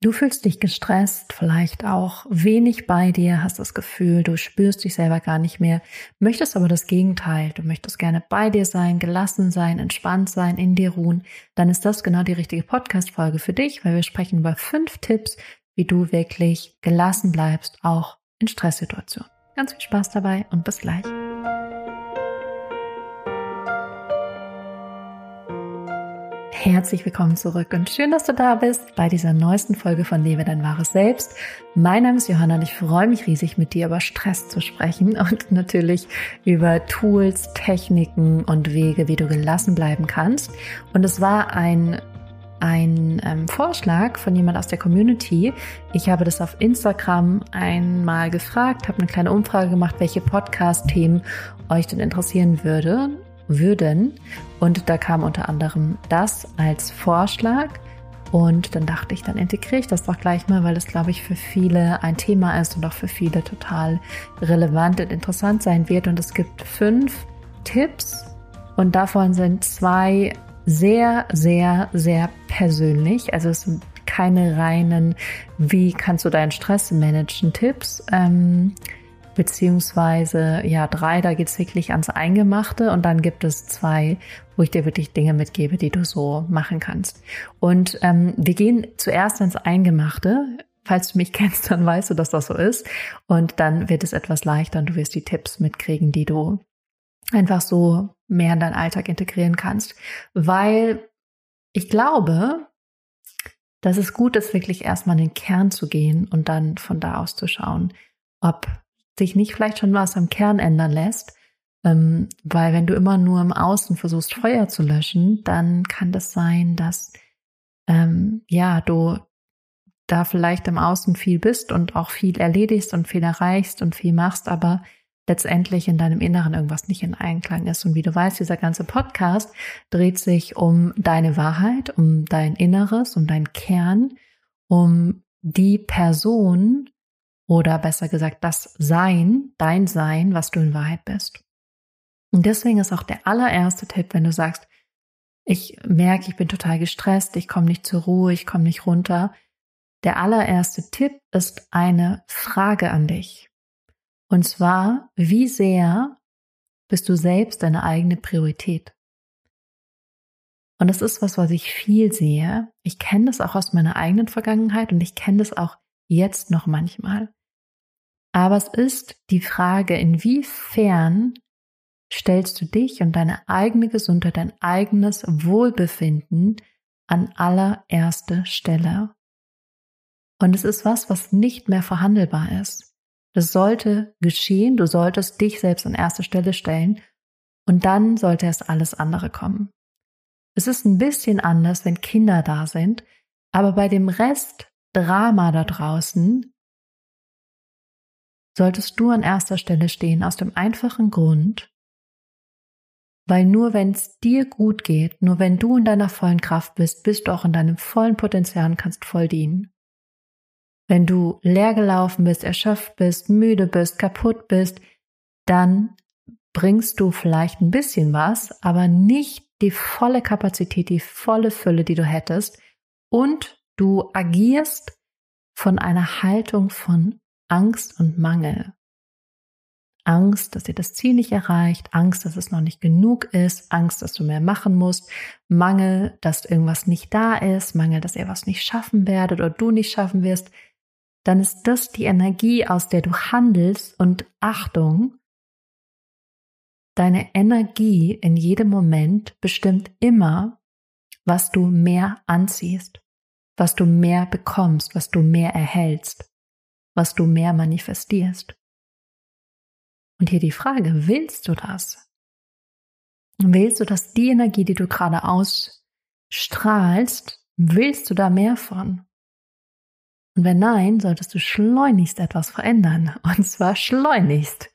Du fühlst dich gestresst, vielleicht auch wenig bei dir, hast das Gefühl, du spürst dich selber gar nicht mehr, möchtest aber das Gegenteil. Du möchtest gerne bei dir sein, gelassen sein, entspannt sein, in dir ruhen. Dann ist das genau die richtige Podcast-Folge für dich, weil wir sprechen über fünf Tipps, wie du wirklich gelassen bleibst, auch in Stresssituationen. Ganz viel Spaß dabei und bis gleich. Herzlich willkommen zurück und schön, dass du da bist bei dieser neuesten Folge von Lebe dein wahres Selbst. Mein Name ist Johanna und ich freue mich riesig, mit dir über Stress zu sprechen und natürlich über Tools, Techniken und Wege, wie du gelassen bleiben kannst. Und es war ein ein ähm, Vorschlag von jemand aus der Community. Ich habe das auf Instagram einmal gefragt, habe eine kleine Umfrage gemacht, welche Podcast-Themen euch denn interessieren würde würden. Und da kam unter anderem das als Vorschlag. Und dann dachte ich, dann integriere ich das doch gleich mal, weil es, glaube ich, für viele ein Thema ist und auch für viele total relevant und interessant sein wird. Und es gibt fünf Tipps und davon sind zwei sehr, sehr, sehr persönlich. Also es sind keine reinen, wie kannst du deinen Stress managen Tipps. Ähm, beziehungsweise ja drei, da geht's wirklich ans Eingemachte und dann gibt es zwei, wo ich dir wirklich Dinge mitgebe, die du so machen kannst. Und ähm, wir gehen zuerst ins Eingemachte. Falls du mich kennst, dann weißt du, dass das so ist. Und dann wird es etwas leichter und du wirst die Tipps mitkriegen, die du einfach so mehr in deinen Alltag integrieren kannst. Weil ich glaube, dass es gut ist, wirklich erstmal in den Kern zu gehen und dann von da aus zu schauen, ob sich nicht vielleicht schon was am Kern ändern lässt. Ähm, weil wenn du immer nur im Außen versuchst, Feuer zu löschen, dann kann das sein, dass ähm, ja, du da vielleicht im Außen viel bist und auch viel erledigst und viel erreichst und viel machst, aber letztendlich in deinem Inneren irgendwas nicht in Einklang ist. Und wie du weißt, dieser ganze Podcast dreht sich um deine Wahrheit, um dein Inneres, um deinen Kern, um die Person, oder besser gesagt das Sein, dein Sein, was du in Wahrheit bist. Und deswegen ist auch der allererste Tipp, wenn du sagst, ich merke, ich bin total gestresst, ich komme nicht zur Ruhe, ich komme nicht runter. Der allererste Tipp ist eine Frage an dich. Und zwar, wie sehr bist du selbst deine eigene Priorität? Und das ist was, was ich viel sehe. Ich kenne das auch aus meiner eigenen Vergangenheit und ich kenne das auch jetzt noch manchmal. Aber es ist die Frage, inwiefern stellst du dich und deine eigene Gesundheit, dein eigenes Wohlbefinden an allererste Stelle. Und es ist was, was nicht mehr verhandelbar ist. Das sollte geschehen, du solltest dich selbst an erste Stelle stellen und dann sollte erst alles andere kommen. Es ist ein bisschen anders, wenn Kinder da sind, aber bei dem Rest Drama da draußen solltest du an erster Stelle stehen, aus dem einfachen Grund, weil nur wenn es dir gut geht, nur wenn du in deiner vollen Kraft bist, bist du auch in deinem vollen Potenzial und kannst voll dienen. Wenn du leer gelaufen bist, erschöpft bist, müde bist, kaputt bist, dann bringst du vielleicht ein bisschen was, aber nicht die volle Kapazität, die volle Fülle, die du hättest. Und du agierst von einer Haltung von Angst und Mangel. Angst, dass ihr das Ziel nicht erreicht, Angst, dass es noch nicht genug ist, Angst, dass du mehr machen musst, Mangel, dass irgendwas nicht da ist, Mangel, dass ihr was nicht schaffen werdet oder du nicht schaffen wirst, dann ist das die Energie, aus der du handelst und Achtung, deine Energie in jedem Moment bestimmt immer, was du mehr anziehst, was du mehr bekommst, was du mehr erhältst was du mehr manifestierst. Und hier die Frage, willst du das? Willst du, dass die Energie, die du gerade ausstrahlst, willst du da mehr von? Und wenn nein, solltest du schleunigst etwas verändern. Und zwar schleunigst.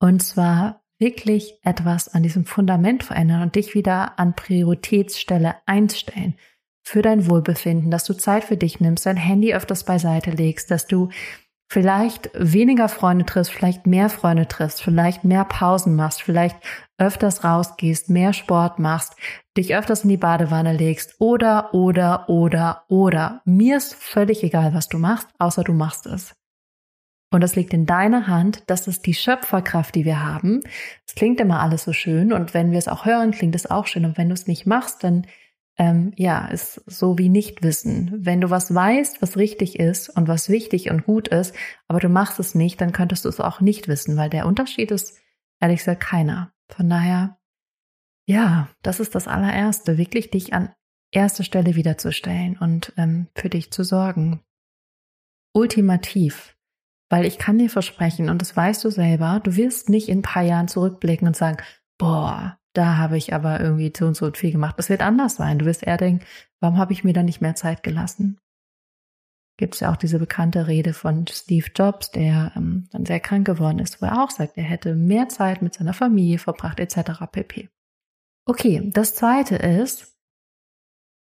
Und zwar wirklich etwas an diesem Fundament verändern und dich wieder an Prioritätsstelle einstellen für dein Wohlbefinden, dass du Zeit für dich nimmst, dein Handy öfters beiseite legst, dass du vielleicht weniger Freunde triffst, vielleicht mehr Freunde triffst, vielleicht mehr Pausen machst, vielleicht öfters rausgehst, mehr Sport machst, dich öfters in die Badewanne legst oder, oder, oder, oder. Mir ist völlig egal, was du machst, außer du machst es. Und das liegt in deiner Hand. Das ist die Schöpferkraft, die wir haben. Es klingt immer alles so schön. Und wenn wir es auch hören, klingt es auch schön. Und wenn du es nicht machst, dann, ähm, ja, ist so wie Nichtwissen. Wenn du was weißt, was richtig ist und was wichtig und gut ist, aber du machst es nicht, dann könntest du es auch nicht wissen, weil der Unterschied ist, ehrlich gesagt, keiner. Von daher, ja, das ist das allererste, wirklich dich an erste Stelle wiederzustellen und ähm, für dich zu sorgen. Ultimativ weil ich kann dir versprechen, und das weißt du selber, du wirst nicht in ein paar Jahren zurückblicken und sagen, boah, da habe ich aber irgendwie zu und so viel gemacht. Das wird anders sein. Du wirst eher denken, warum habe ich mir da nicht mehr Zeit gelassen? Gibt es ja auch diese bekannte Rede von Steve Jobs, der ähm, dann sehr krank geworden ist, wo er auch sagt, er hätte mehr Zeit mit seiner Familie verbracht, etc. pp. Okay, das zweite ist,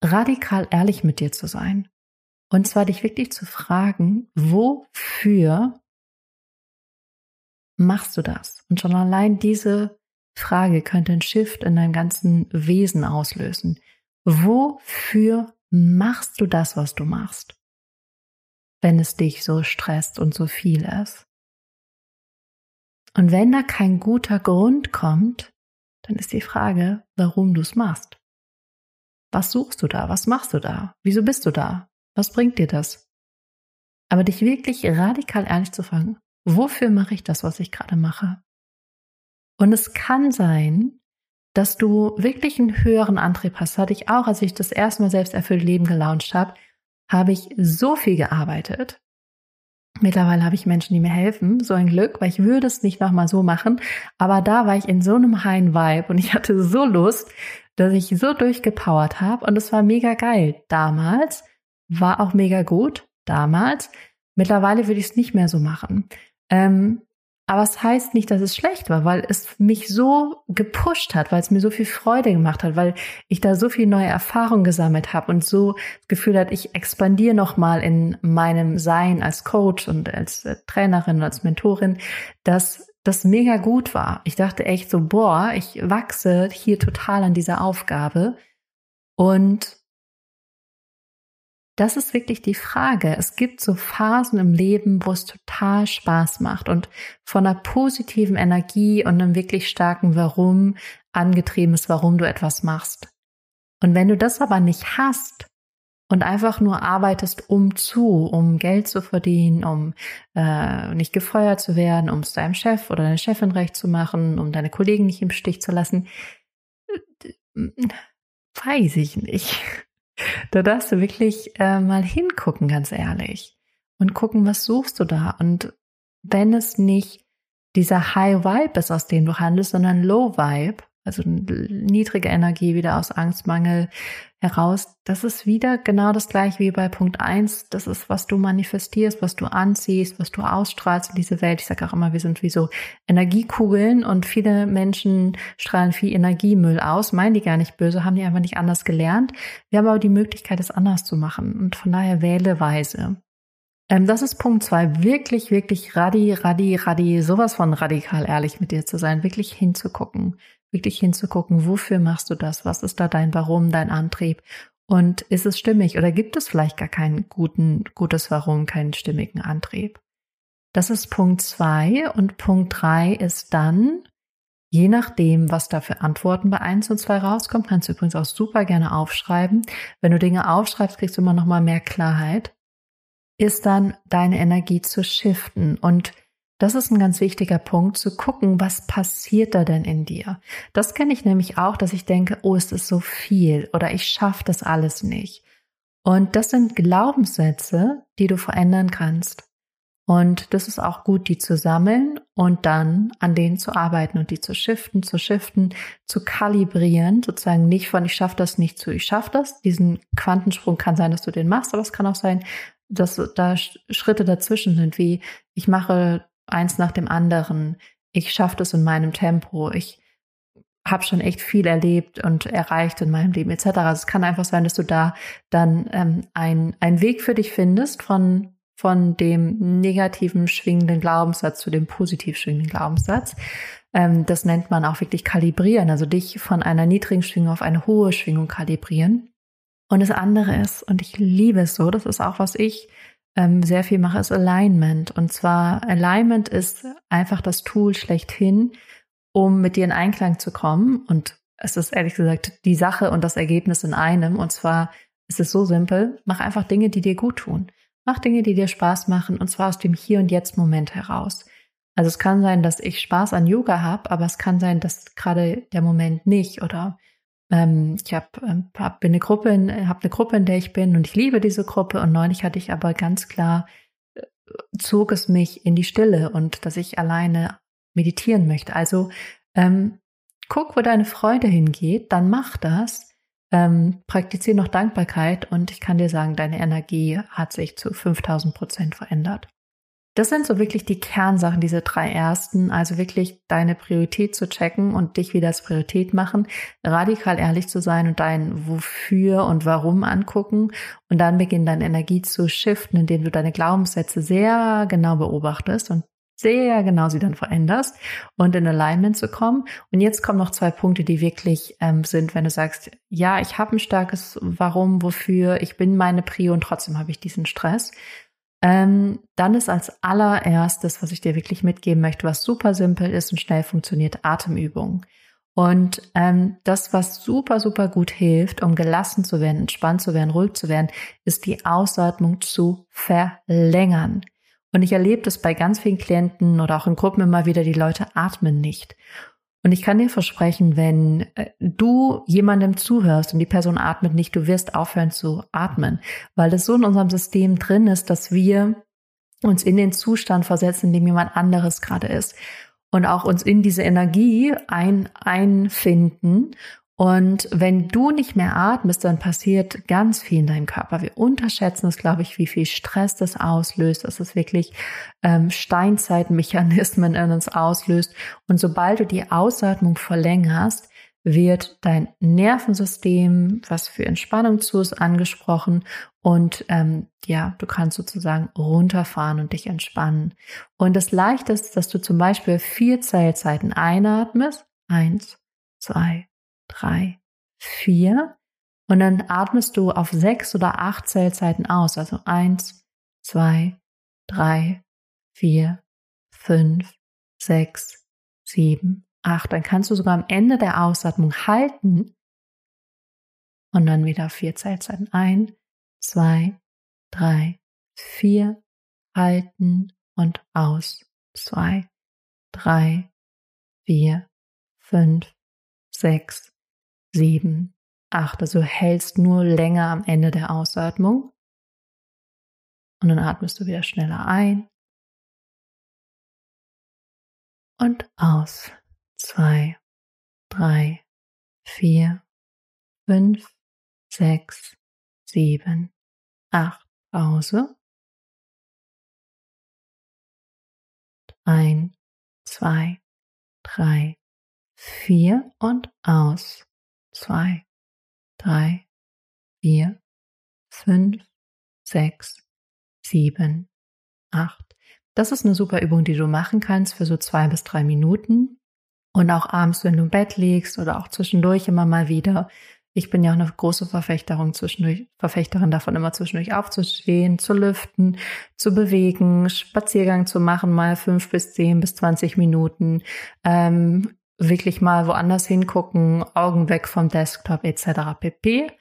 radikal ehrlich mit dir zu sein. Und zwar dich wirklich zu fragen, wofür machst du das? Und schon allein diese Frage könnte ein Shift in deinem ganzen Wesen auslösen. Wofür machst du das, was du machst? Wenn es dich so stresst und so viel ist. Und wenn da kein guter Grund kommt, dann ist die Frage, warum du es machst. Was suchst du da? Was machst du da? Wieso bist du da? Was bringt dir das? Aber dich wirklich radikal ehrlich zu fragen, wofür mache ich das, was ich gerade mache? Und es kann sein, dass du wirklich einen höheren Antrieb hast. Hatte ich auch, als ich das erste Mal selbst erfüllt Leben gelauncht habe, habe ich so viel gearbeitet. Mittlerweile habe ich Menschen, die mir helfen. So ein Glück, weil ich würde es nicht nochmal so machen. Aber da war ich in so einem heilen Vibe und ich hatte so Lust, dass ich so durchgepowert habe. Und es war mega geil damals war auch mega gut damals. Mittlerweile würde ich es nicht mehr so machen. Ähm, aber es heißt nicht, dass es schlecht war, weil es mich so gepusht hat, weil es mir so viel Freude gemacht hat, weil ich da so viel neue Erfahrungen gesammelt habe und so das Gefühl hat, ich expandiere nochmal in meinem Sein als Coach und als äh, Trainerin und als Mentorin, dass das mega gut war. Ich dachte echt so, boah, ich wachse hier total an dieser Aufgabe und das ist wirklich die Frage. Es gibt so Phasen im Leben, wo es total Spaß macht und von einer positiven Energie und einem wirklich starken Warum angetrieben ist, warum du etwas machst. Und wenn du das aber nicht hast und einfach nur arbeitest um zu, um Geld zu verdienen, um äh, nicht gefeuert zu werden, um es deinem Chef oder deiner Chefin recht zu machen, um deine Kollegen nicht im Stich zu lassen, weiß ich nicht. Da darfst du wirklich äh, mal hingucken, ganz ehrlich. Und gucken, was suchst du da? Und wenn es nicht dieser High Vibe ist, aus dem du handelst, sondern Low Vibe, also niedrige Energie wieder aus Angstmangel heraus. Das ist wieder genau das gleiche wie bei Punkt eins. Das ist, was du manifestierst, was du anziehst, was du ausstrahlst in diese Welt. Ich sage auch immer, wir sind wie so Energiekugeln und viele Menschen strahlen viel Energiemüll aus, meinen die gar nicht böse, haben die einfach nicht anders gelernt. Wir haben aber die Möglichkeit, es anders zu machen und von daher wähle weise. Ähm, das ist Punkt zwei. Wirklich, wirklich radi, radi, radi, sowas von radikal ehrlich mit dir zu sein, wirklich hinzugucken wirklich hinzugucken, wofür machst du das? Was ist da dein Warum, dein Antrieb? Und ist es stimmig oder gibt es vielleicht gar keinen guten, gutes Warum, keinen stimmigen Antrieb? Das ist Punkt zwei und Punkt drei ist dann, je nachdem, was da für Antworten bei eins und zwei rauskommt, kannst du übrigens auch super gerne aufschreiben. Wenn du Dinge aufschreibst, kriegst du immer noch mal mehr Klarheit. Ist dann deine Energie zu shiften und das ist ein ganz wichtiger Punkt, zu gucken, was passiert da denn in dir. Das kenne ich nämlich auch, dass ich denke, oh, es ist so viel oder ich schaffe das alles nicht. Und das sind Glaubenssätze, die du verändern kannst. Und das ist auch gut, die zu sammeln und dann an denen zu arbeiten und die zu shiften, zu shiften, zu kalibrieren, sozusagen nicht von ich schaffe das nicht zu ich schaffe das. Diesen Quantensprung kann sein, dass du den machst, aber es kann auch sein, dass da Schritte dazwischen sind, wie ich mache eins nach dem anderen. Ich schaffe das in meinem Tempo. Ich habe schon echt viel erlebt und erreicht in meinem Leben etc. Also es kann einfach sein, dass du da dann ähm, ein, einen Weg für dich findest von von dem negativen schwingenden Glaubenssatz zu dem positiv schwingenden Glaubenssatz. Ähm, das nennt man auch wirklich kalibrieren, also dich von einer niedrigen Schwingung auf eine hohe Schwingung kalibrieren. Und das andere ist, und ich liebe es so, das ist auch, was ich ähm, sehr viel mache, ist Alignment. Und zwar Alignment ist einfach das Tool schlechthin, um mit dir in Einklang zu kommen. Und es ist ehrlich gesagt die Sache und das Ergebnis in einem. Und zwar ist es so simpel, mach einfach Dinge, die dir gut tun. Mach Dinge, die dir Spaß machen, und zwar aus dem Hier und Jetzt Moment heraus. Also es kann sein, dass ich Spaß an Yoga habe, aber es kann sein, dass gerade der Moment nicht oder ähm, ich habe ähm, hab eine Gruppe, habe eine Gruppe, in der ich bin und ich liebe diese Gruppe und neulich hatte ich aber ganz klar äh, zog es mich in die Stille und dass ich alleine meditieren möchte. Also ähm, guck, wo deine Freude hingeht, dann mach das. Ähm, praktiziere noch Dankbarkeit und ich kann dir sagen, deine Energie hat sich zu 5000 Prozent verändert. Das sind so wirklich die Kernsachen, diese drei ersten. Also wirklich deine Priorität zu checken und dich wieder als Priorität machen, radikal ehrlich zu sein und dein Wofür und Warum angucken und dann beginnen deine Energie zu shiften, indem du deine Glaubenssätze sehr genau beobachtest und sehr genau sie dann veränderst und in Alignment zu kommen. Und jetzt kommen noch zwei Punkte, die wirklich ähm, sind, wenn du sagst, ja, ich habe ein starkes Warum, wofür, ich bin meine Prio und trotzdem habe ich diesen Stress. Ähm, dann ist als allererstes, was ich dir wirklich mitgeben möchte, was super simpel ist und schnell funktioniert, Atemübungen. Und ähm, das, was super, super gut hilft, um gelassen zu werden, entspannt zu werden, ruhig zu werden, ist die Ausatmung zu verlängern. Und ich erlebe das bei ganz vielen Klienten oder auch in Gruppen immer wieder, die Leute atmen nicht. Und ich kann dir versprechen, wenn äh, du jemandem zuhörst und die Person atmet nicht, du wirst aufhören zu atmen, weil das so in unserem System drin ist, dass wir uns in den Zustand versetzen, in dem jemand anderes gerade ist. Und auch uns in diese Energie ein, einfinden und wenn du nicht mehr atmest, dann passiert ganz viel in deinem Körper. Wir unterschätzen es, glaube ich, wie viel Stress das auslöst, dass es wirklich ähm, Steinzeitmechanismen in uns auslöst. Und sobald du die Ausatmung verlängerst, wird dein Nervensystem, was für Entspannung zu ist, angesprochen und ähm, ja, du kannst sozusagen runterfahren und dich entspannen. Und das Leichte ist, dass du zum Beispiel vier Zählzeiten einatmest. Eins, zwei, drei, vier. Und dann atmest du auf sechs oder acht Zählzeiten aus. Also eins, zwei, drei, vier, fünf, sechs, sieben, acht. Dann kannst du sogar am Ende der Ausatmung halten und dann wieder vier Zählzeiten ein, zwei, drei, vier, halten und aus. Zwei, drei, vier, fünf, sechs, sieben, acht. Also hältst nur länger am Ende der Ausatmung. Und dann atmest du wieder schneller ein. Und aus. Zwei, drei, vier, fünf, sechs, sieben, acht. Pause. Ein, zwei, drei, vier und aus zwei, drei, vier, fünf, sechs, sieben, acht. Das ist eine super Übung, die du machen kannst für so zwei bis drei Minuten. Und auch abends, wenn du im Bett liegst oder auch zwischendurch immer mal wieder. Ich bin ja auch eine große Verfechterin zwischendurch, Verfechterin davon, immer zwischendurch aufzustehen, zu lüften, zu bewegen, Spaziergang zu machen, mal fünf bis zehn bis zwanzig Minuten, ähm, wirklich mal woanders hingucken, Augen weg vom Desktop etc. pp.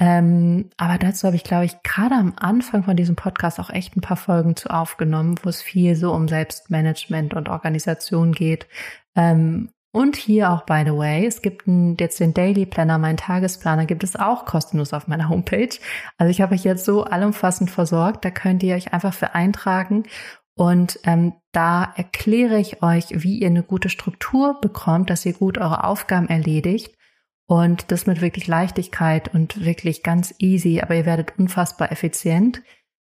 Ähm, aber dazu habe ich, glaube ich, gerade am Anfang von diesem Podcast auch echt ein paar Folgen zu aufgenommen, wo es viel so um Selbstmanagement und Organisation geht. Ähm, und hier auch, by the way, es gibt einen, jetzt den Daily Planner, meinen Tagesplaner, gibt es auch kostenlos auf meiner Homepage. Also ich habe euch jetzt so allumfassend versorgt, da könnt ihr euch einfach für eintragen und ähm, da erkläre ich euch, wie ihr eine gute Struktur bekommt, dass ihr gut eure Aufgaben erledigt. Und das mit wirklich Leichtigkeit und wirklich ganz easy, aber ihr werdet unfassbar effizient.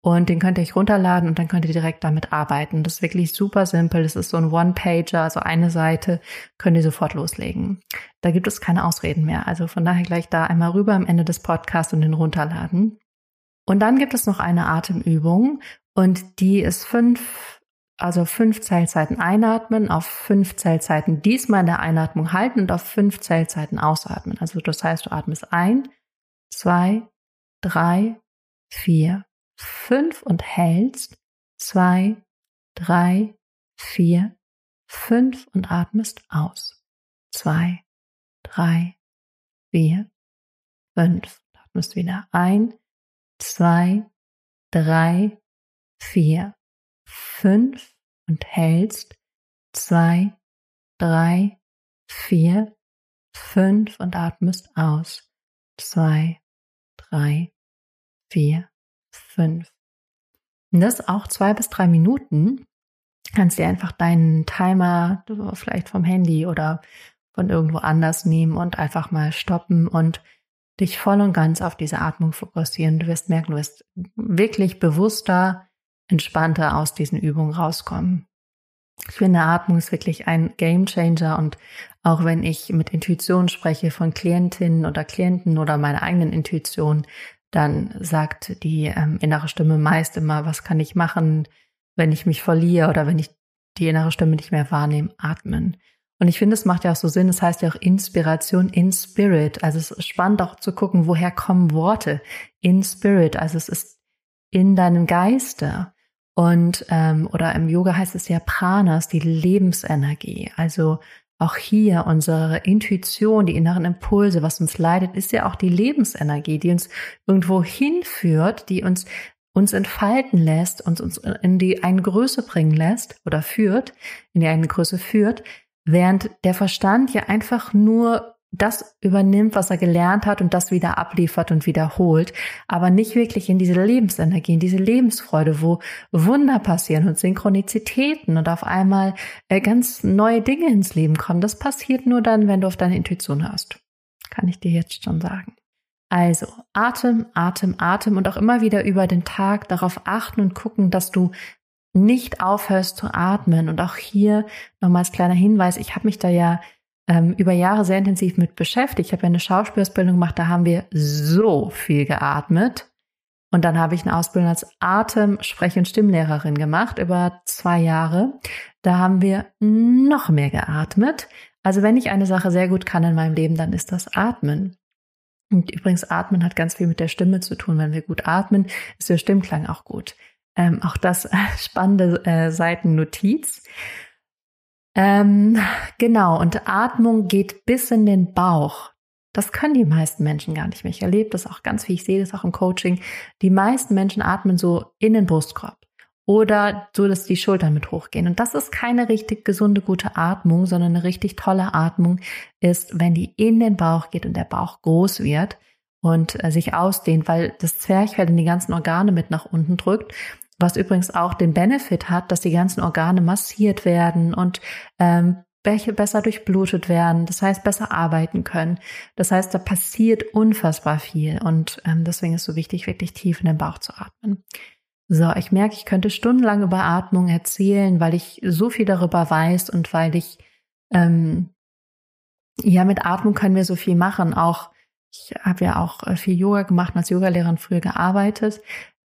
Und den könnt ihr euch runterladen und dann könnt ihr direkt damit arbeiten. Das ist wirklich super simpel. Das ist so ein One-Pager, also eine Seite, könnt ihr sofort loslegen. Da gibt es keine Ausreden mehr. Also von daher gleich da einmal rüber am Ende des Podcasts und den runterladen. Und dann gibt es noch eine Atemübung, Und die ist fünf, also fünf Zählzeiten einatmen, auf fünf Zählzeiten diesmal in der Einatmung halten und auf fünf Zählzeiten ausatmen. Also das heißt, du atmest ein, zwei, drei, vier, fünf und hältst, zwei, drei, vier, fünf und atmest aus. Zwei, drei, vier, fünf. Atmest wieder ein, zwei, drei, vier, fünf und hältst. Zwei, drei, vier, fünf und atmest aus. Zwei, drei, vier, fünf. Und das auch zwei bis drei Minuten. Kannst dir einfach deinen Timer vielleicht vom Handy oder von irgendwo anders nehmen und einfach mal stoppen und dich voll und ganz auf diese Atmung fokussieren. Du wirst merken, du wirst wirklich bewusster, entspannter aus diesen Übungen rauskommen. Ich finde, Atmung ist wirklich ein Game Changer und auch wenn ich mit Intuition spreche von Klientinnen oder Klienten oder meiner eigenen Intuition, dann sagt die ähm, innere Stimme meist immer, was kann ich machen, wenn ich mich verliere oder wenn ich die innere Stimme nicht mehr wahrnehme, atmen. Und ich finde, es macht ja auch so Sinn, es das heißt ja auch Inspiration in Spirit. Also es ist spannend auch zu gucken, woher kommen Worte in Spirit. Also es ist in deinem Geiste. Und ähm, oder im Yoga heißt es ja Pranas, die Lebensenergie. Also auch hier unsere Intuition, die inneren Impulse, was uns leidet, ist ja auch die Lebensenergie, die uns irgendwo hinführt, die uns uns entfalten lässt, uns uns in die eine Größe bringen lässt oder führt, in die eine Größe führt, Während der Verstand ja einfach nur das übernimmt, was er gelernt hat und das wieder abliefert und wiederholt, aber nicht wirklich in diese Lebensenergie, in diese Lebensfreude, wo Wunder passieren und Synchronizitäten und auf einmal äh, ganz neue Dinge ins Leben kommen. Das passiert nur dann, wenn du auf deine Intuition hörst. Kann ich dir jetzt schon sagen. Also Atem, Atem, Atem und auch immer wieder über den Tag darauf achten und gucken, dass du nicht aufhörst zu atmen. Und auch hier nochmals kleiner Hinweis, ich habe mich da ja ähm, über Jahre sehr intensiv mit beschäftigt. Ich habe ja eine Schauspielausbildung gemacht, da haben wir so viel geatmet. Und dann habe ich eine Ausbildung als Atem-, Sprech- und Stimmlehrerin gemacht über zwei Jahre. Da haben wir noch mehr geatmet. Also wenn ich eine Sache sehr gut kann in meinem Leben, dann ist das Atmen. Und übrigens, Atmen hat ganz viel mit der Stimme zu tun. Wenn wir gut atmen, ist der Stimmklang auch gut. Ähm, auch das äh, spannende äh, Seitennotiz. Ähm, genau, und Atmung geht bis in den Bauch. Das können die meisten Menschen gar nicht mehr. Ich erlebe das auch ganz viel, ich sehe das auch im Coaching. Die meisten Menschen atmen so in den Brustkorb oder so, dass die Schultern mit hochgehen. Und das ist keine richtig gesunde, gute Atmung, sondern eine richtig tolle Atmung ist, wenn die in den Bauch geht und der Bauch groß wird und äh, sich ausdehnt, weil das Zwerchfell in die ganzen Organe mit nach unten drückt was übrigens auch den Benefit hat, dass die ganzen Organe massiert werden und ähm, besser durchblutet werden, das heißt besser arbeiten können. Das heißt, da passiert unfassbar viel und ähm, deswegen ist es so wichtig, wirklich tief in den Bauch zu atmen. So, ich merke, ich könnte stundenlang über Atmung erzählen, weil ich so viel darüber weiß und weil ich ähm, ja mit Atmung können wir so viel machen. Auch ich habe ja auch äh, viel Yoga gemacht und als Yogalehrerin früher gearbeitet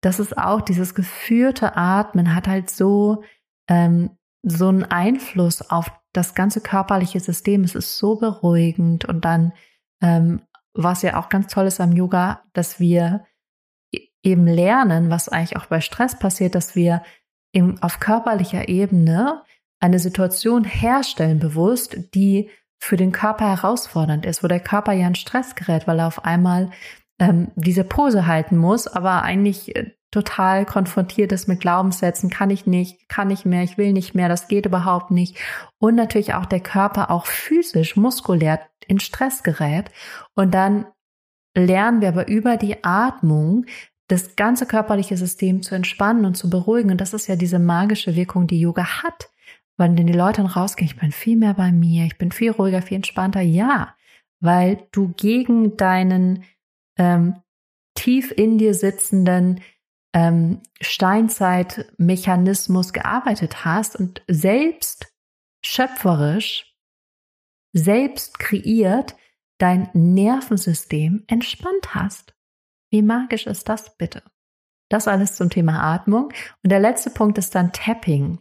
das ist auch dieses geführte Atmen hat halt so ähm, so einen Einfluss auf das ganze körperliche System. Es ist so beruhigend und dann ähm, was ja auch ganz toll ist am Yoga, dass wir e-, eben lernen, was eigentlich auch bei Stress passiert, dass wir im, auf körperlicher Ebene eine Situation herstellen bewusst, die für den Körper herausfordernd ist, wo der Körper ja in Stress gerät, weil er auf einmal ähm, diese Pose halten muss, aber eigentlich äh, total konfrontiert ist mit Glaubenssätzen, kann ich nicht, kann ich mehr, ich will nicht mehr, das geht überhaupt nicht. Und natürlich auch der Körper auch physisch, muskulär in Stress gerät. Und dann lernen wir aber über die Atmung das ganze körperliche System zu entspannen und zu beruhigen. Und das ist ja diese magische Wirkung, die Yoga hat. Wenn denn die Leute dann rausgehen, ich bin viel mehr bei mir, ich bin viel ruhiger, viel entspannter. Ja, weil du gegen deinen ähm, tief in dir sitzenden ähm, Steinzeitmechanismus gearbeitet hast und selbst schöpferisch, selbst kreiert dein Nervensystem entspannt hast. Wie magisch ist das bitte? Das alles zum Thema Atmung. Und der letzte Punkt ist dann Tapping.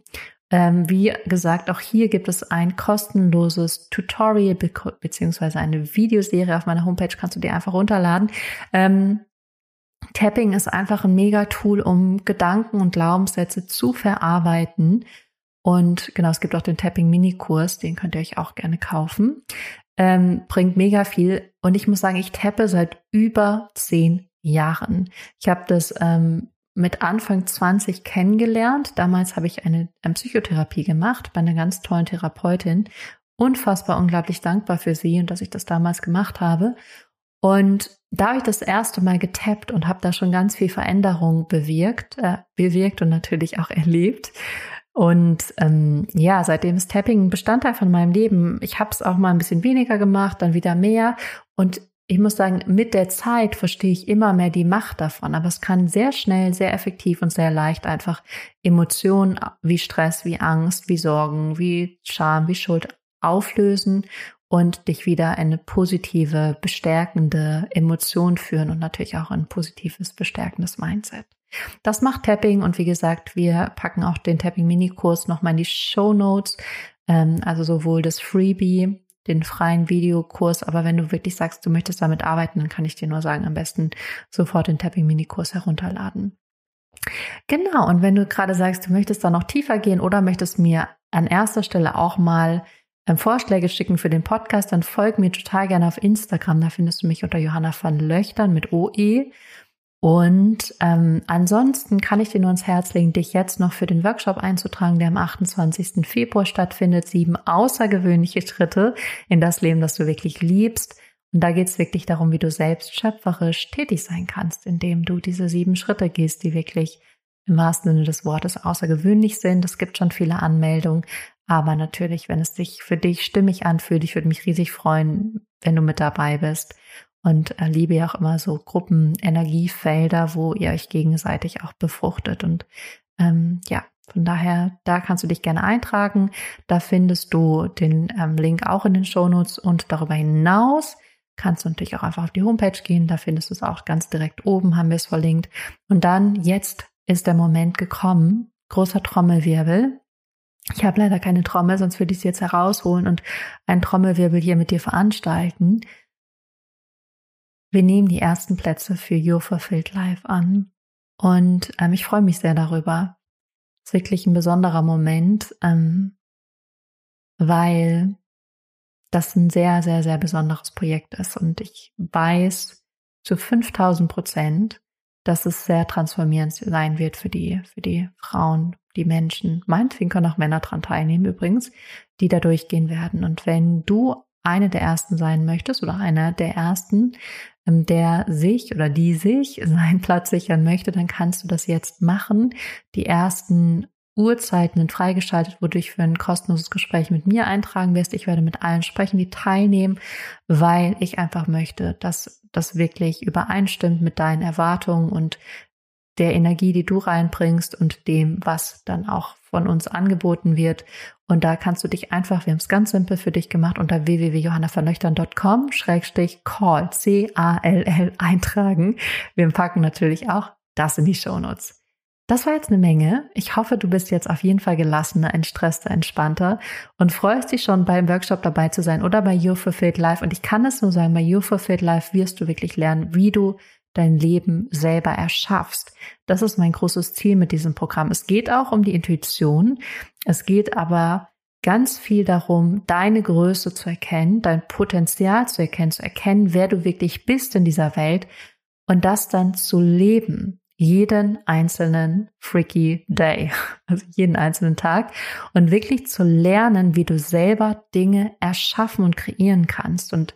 Ähm, wie gesagt, auch hier gibt es ein kostenloses Tutorial be beziehungsweise eine Videoserie auf meiner Homepage, kannst du dir einfach runterladen. Ähm, Tapping ist einfach ein Mega-Tool, um Gedanken und Glaubenssätze zu verarbeiten. Und genau, es gibt auch den Tapping-Mini-Kurs, den könnt ihr euch auch gerne kaufen. Ähm, bringt mega viel. Und ich muss sagen, ich tappe seit über zehn Jahren. Ich habe das ähm, mit Anfang 20 kennengelernt. Damals habe ich eine, eine Psychotherapie gemacht bei einer ganz tollen Therapeutin. Unfassbar unglaublich dankbar für sie und dass ich das damals gemacht habe. Und da habe ich das erste Mal getappt und habe da schon ganz viel Veränderung bewirkt, äh, bewirkt und natürlich auch erlebt. Und ähm, ja, seitdem ist Tapping ein Bestandteil von meinem Leben. Ich habe es auch mal ein bisschen weniger gemacht, dann wieder mehr. Und ich muss sagen, mit der Zeit verstehe ich immer mehr die Macht davon. Aber es kann sehr schnell, sehr effektiv und sehr leicht einfach Emotionen wie Stress, wie Angst, wie Sorgen, wie Scham, wie Schuld auflösen und dich wieder in eine positive, bestärkende Emotion führen und natürlich auch ein positives, bestärkendes Mindset. Das macht Tapping und wie gesagt, wir packen auch den Tapping-Mini-Kurs nochmal in die Show Notes, ähm, also sowohl das Freebie, den freien Videokurs, aber wenn du wirklich sagst, du möchtest damit arbeiten, dann kann ich dir nur sagen, am besten sofort den Tapping-Mini-Kurs herunterladen. Genau, und wenn du gerade sagst, du möchtest da noch tiefer gehen oder möchtest mir an erster Stelle auch mal Vorschläge schicken für den Podcast, dann folg mir total gerne auf Instagram. Da findest du mich unter Johanna van Löchtern mit OE. Und ähm, ansonsten kann ich dir nur ins Herz legen, dich jetzt noch für den Workshop einzutragen, der am 28. Februar stattfindet. Sieben außergewöhnliche Schritte in das Leben, das du wirklich liebst. Und da geht es wirklich darum, wie du selbst schöpferisch tätig sein kannst, indem du diese sieben Schritte gehst, die wirklich im wahrsten Sinne des Wortes außergewöhnlich sind. Es gibt schon viele Anmeldungen, aber natürlich, wenn es sich für dich stimmig anfühlt, ich würde mich riesig freuen, wenn du mit dabei bist. Und äh, liebe ja auch immer so Gruppenenergiefelder, wo ihr euch gegenseitig auch befruchtet. Und ähm, ja, von daher, da kannst du dich gerne eintragen. Da findest du den ähm, Link auch in den Shownotes und darüber hinaus kannst du natürlich auch einfach auf die Homepage gehen. Da findest du es auch ganz direkt oben, haben wir es verlinkt. Und dann, jetzt ist der Moment gekommen, großer Trommelwirbel. Ich habe leider keine Trommel, sonst würde ich sie jetzt herausholen und einen Trommelwirbel hier mit dir veranstalten. Wir nehmen die ersten Plätze für Your Fulfilled Life an und ähm, ich freue mich sehr darüber. Es ist wirklich ein besonderer Moment, ähm, weil das ein sehr, sehr, sehr besonderes Projekt ist und ich weiß zu 5000 Prozent, dass es sehr transformierend sein wird für die, für die Frauen, die Menschen. Meinetwegen können auch Männer dran teilnehmen übrigens, die da durchgehen werden. Und wenn du eine der ersten sein möchtest oder einer der ersten, ähm, der sich oder die sich seinen Platz sichern möchte, dann kannst du das jetzt machen. Die ersten Uhrzeiten sind freigeschaltet, wo du dich für ein kostenloses Gespräch mit mir eintragen wirst. Ich werde mit allen sprechen, die teilnehmen, weil ich einfach möchte, dass das wirklich übereinstimmt mit deinen Erwartungen und der Energie, die du reinbringst und dem, was dann auch von uns angeboten wird. Und da kannst du dich einfach, wir haben es ganz simpel für dich gemacht, unter www.johannavernöchtern.com schrägstrich call, C-A-L-L eintragen. Wir packen natürlich auch das in die Shownotes. Das war jetzt eine Menge. Ich hoffe, du bist jetzt auf jeden Fall gelassener, entstresster, entspannter und freust dich schon beim Workshop dabei zu sein oder bei Your Fulfilled Life. Und ich kann es nur sagen, bei Your Fulfilled Life wirst du wirklich lernen, wie du dein Leben selber erschaffst. Das ist mein großes Ziel mit diesem Programm. Es geht auch um die Intuition. Es geht aber ganz viel darum, deine Größe zu erkennen, dein Potenzial zu erkennen, zu erkennen, wer du wirklich bist in dieser Welt und das dann zu leben. Jeden einzelnen freaky day, also jeden einzelnen Tag und wirklich zu lernen, wie du selber Dinge erschaffen und kreieren kannst. Und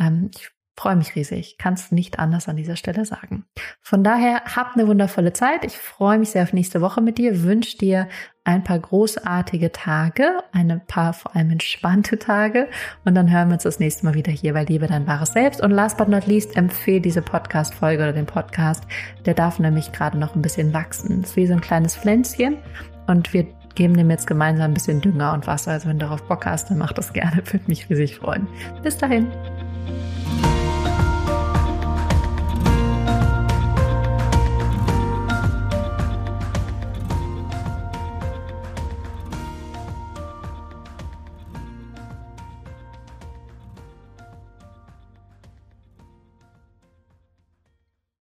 ähm, ich freue mich riesig. Kannst nicht anders an dieser Stelle sagen. Von daher habt eine wundervolle Zeit. Ich freue mich sehr auf nächste Woche mit dir. Wünsche dir ein paar großartige Tage, ein paar vor allem entspannte Tage. Und dann hören wir uns das nächste Mal wieder hier bei Liebe dein wahres Selbst. Und last but not least, empfehle diese Podcast-Folge oder den Podcast. Der darf nämlich gerade noch ein bisschen wachsen. Es ist wie so ein kleines Pflänzchen. Und wir geben dem jetzt gemeinsam ein bisschen Dünger und Wasser. Also wenn du darauf Bock hast, dann mach das gerne. Würde mich riesig freuen. Bis dahin.